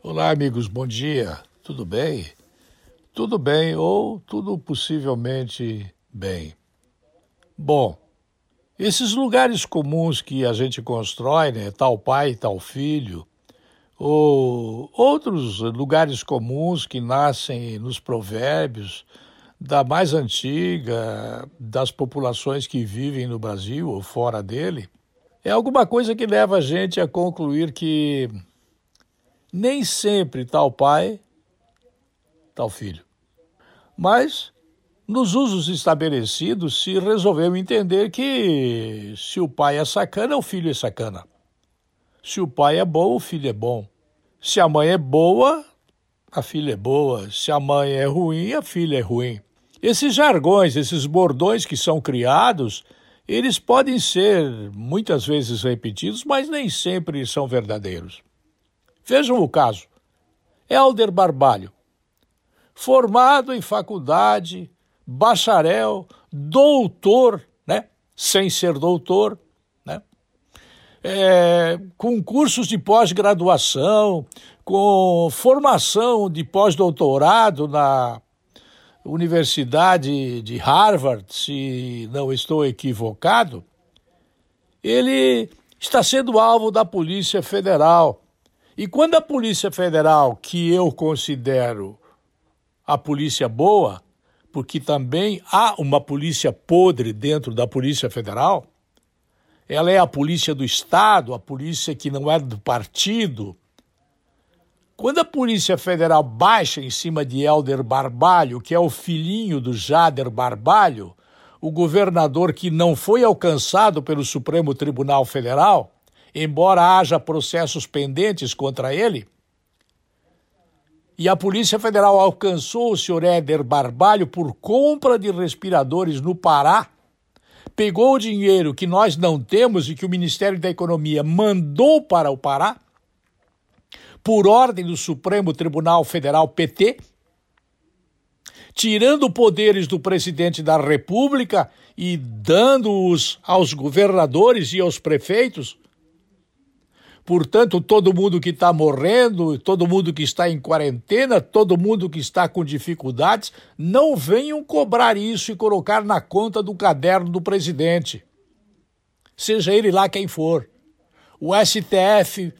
Olá, amigos, bom dia. Tudo bem? Tudo bem ou tudo possivelmente bem. Bom, esses lugares comuns que a gente constrói, né, tal pai, tal filho, ou outros lugares comuns que nascem nos provérbios da mais antiga das populações que vivem no Brasil ou fora dele, é alguma coisa que leva a gente a concluir que nem sempre tal pai, tal filho. Mas, nos usos estabelecidos, se resolveu entender que se o pai é sacana, o filho é sacana. Se o pai é bom, o filho é bom. Se a mãe é boa, a filha é boa. Se a mãe é ruim, a filha é ruim. Esses jargões, esses bordões que são criados, eles podem ser muitas vezes repetidos, mas nem sempre são verdadeiros. Vejam o caso. Helder Barbalho, formado em faculdade, bacharel, doutor, né? Sem ser doutor, né? É, com cursos de pós-graduação, com formação de pós-doutorado na Universidade de Harvard, se não estou equivocado, ele está sendo alvo da Polícia Federal e quando a Polícia Federal, que eu considero a polícia boa, porque também há uma polícia podre dentro da Polícia Federal, ela é a polícia do Estado, a polícia que não é do partido. Quando a Polícia Federal baixa em cima de Helder Barbalho, que é o filhinho do Jader Barbalho, o governador que não foi alcançado pelo Supremo Tribunal Federal, embora haja processos pendentes contra ele, e a Polícia Federal alcançou o senhor Éder Barbalho por compra de respiradores no Pará, pegou o dinheiro que nós não temos e que o Ministério da Economia mandou para o Pará, por ordem do Supremo Tribunal Federal PT, tirando poderes do presidente da República e dando-os aos governadores e aos prefeitos, Portanto, todo mundo que está morrendo, todo mundo que está em quarentena, todo mundo que está com dificuldades, não venham cobrar isso e colocar na conta do caderno do presidente. Seja ele lá quem for. O STF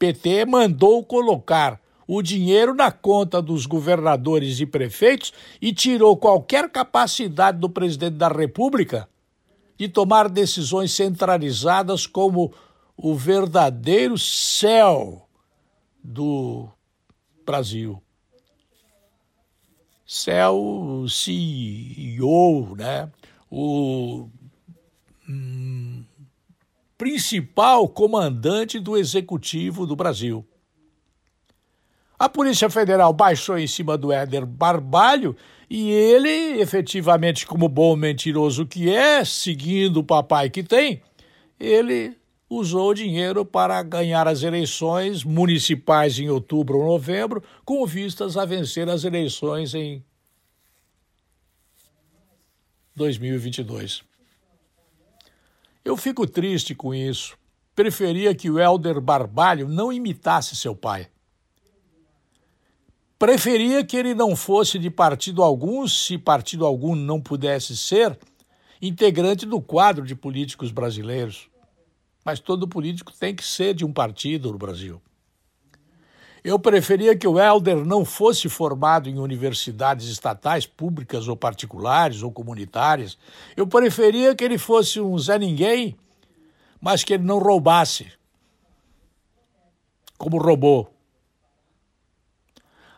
PT mandou colocar o dinheiro na conta dos governadores e prefeitos e tirou qualquer capacidade do presidente da República de tomar decisões centralizadas como o verdadeiro céu do Brasil. Céu CEO, né? o hum, principal comandante do executivo do Brasil. A Polícia Federal baixou em cima do Éder Barbalho e ele, efetivamente, como bom mentiroso que é, seguindo o papai que tem, ele usou o dinheiro para ganhar as eleições municipais em outubro ou novembro, com vistas a vencer as eleições em 2022. Eu fico triste com isso. Preferia que o Helder Barbalho não imitasse seu pai. Preferia que ele não fosse de partido algum, se partido algum não pudesse ser, integrante do quadro de políticos brasileiros mas todo político tem que ser de um partido no Brasil. Eu preferia que o Helder não fosse formado em universidades estatais, públicas ou particulares ou comunitárias. Eu preferia que ele fosse um Zé Ninguém, mas que ele não roubasse, como roubou.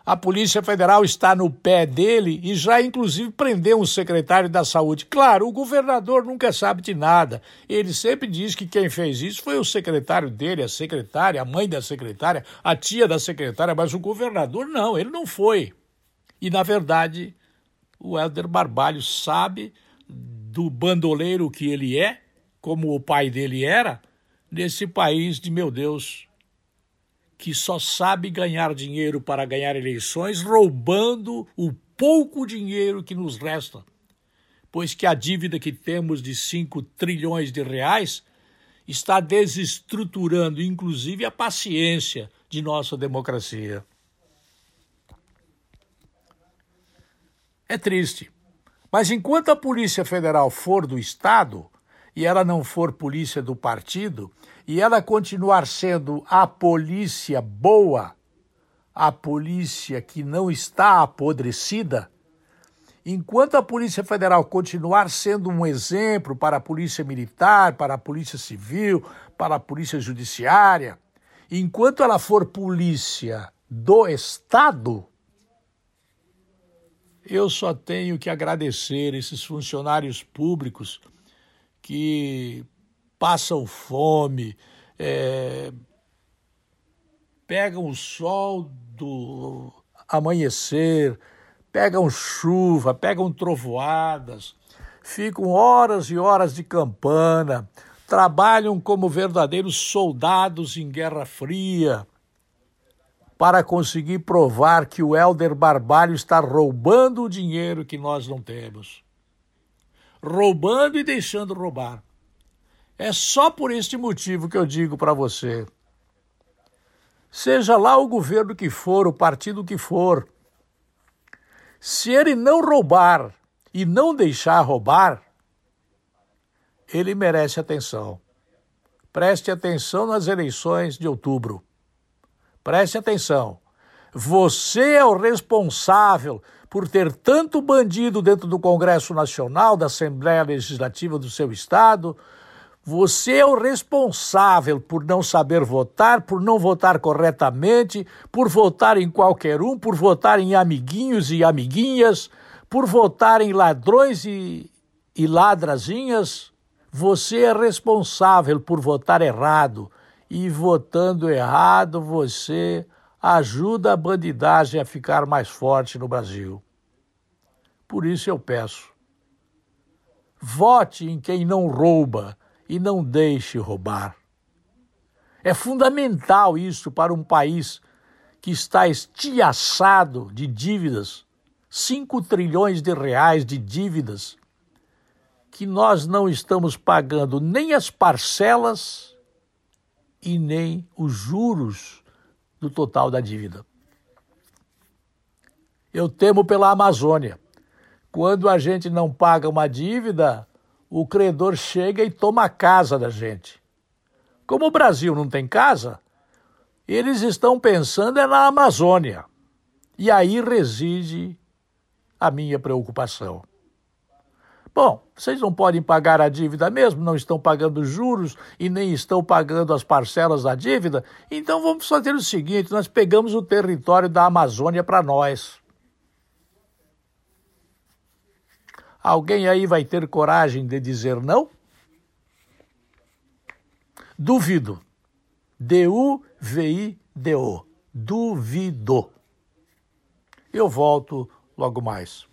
A Polícia Federal está no pé dele e já, inclusive, prendeu um secretário da Saúde. Claro, o governador nunca sabe de nada. Ele sempre diz que quem fez isso foi o secretário dele, a secretária, a mãe da secretária, a tia da secretária, mas o governador não, ele não foi. E, na verdade, o Helder Barbalho sabe do bandoleiro que ele é, como o pai dele era, nesse país de, meu Deus, que só sabe ganhar dinheiro para ganhar eleições, roubando o pouco dinheiro que nos resta, pois que a dívida que temos de 5 trilhões de reais está desestruturando, inclusive, a paciência de nossa democracia. É triste. Mas enquanto a Polícia Federal for do Estado, e ela não for polícia do partido, e ela continuar sendo a polícia boa, a polícia que não está apodrecida, enquanto a Polícia Federal continuar sendo um exemplo para a Polícia Militar, para a Polícia Civil, para a Polícia Judiciária, enquanto ela for polícia do Estado, eu só tenho que agradecer esses funcionários públicos que passam fome, é, pegam o sol do amanhecer, pegam chuva, pegam trovoadas, ficam horas e horas de campana, trabalham como verdadeiros soldados em Guerra Fria para conseguir provar que o Helder Barbalho está roubando o dinheiro que nós não temos. Roubando e deixando roubar. É só por este motivo que eu digo para você: seja lá o governo que for, o partido que for, se ele não roubar e não deixar roubar, ele merece atenção. Preste atenção nas eleições de outubro. Preste atenção. Você é o responsável por ter tanto bandido dentro do Congresso Nacional, da Assembleia Legislativa do seu estado, você é o responsável por não saber votar, por não votar corretamente, por votar em qualquer um, por votar em amiguinhos e amiguinhas, por votar em ladrões e, e ladrazinhas. Você é responsável por votar errado. E votando errado, você ajuda a bandidagem a ficar mais forte no Brasil. Por isso eu peço: vote em quem não rouba e não deixe roubar. É fundamental isso para um país que está estiaçado de dívidas, 5 trilhões de reais de dívidas, que nós não estamos pagando nem as parcelas e nem os juros do total da dívida. Eu temo pela Amazônia. Quando a gente não paga uma dívida, o credor chega e toma a casa da gente. Como o Brasil não tem casa, eles estão pensando é na Amazônia. E aí reside a minha preocupação. Bom, vocês não podem pagar a dívida mesmo, não estão pagando juros e nem estão pagando as parcelas da dívida, então vamos fazer o seguinte: nós pegamos o território da Amazônia para nós. Alguém aí vai ter coragem de dizer não? Duvido. D-U-V-I-D-O. Duvido. Eu volto logo mais.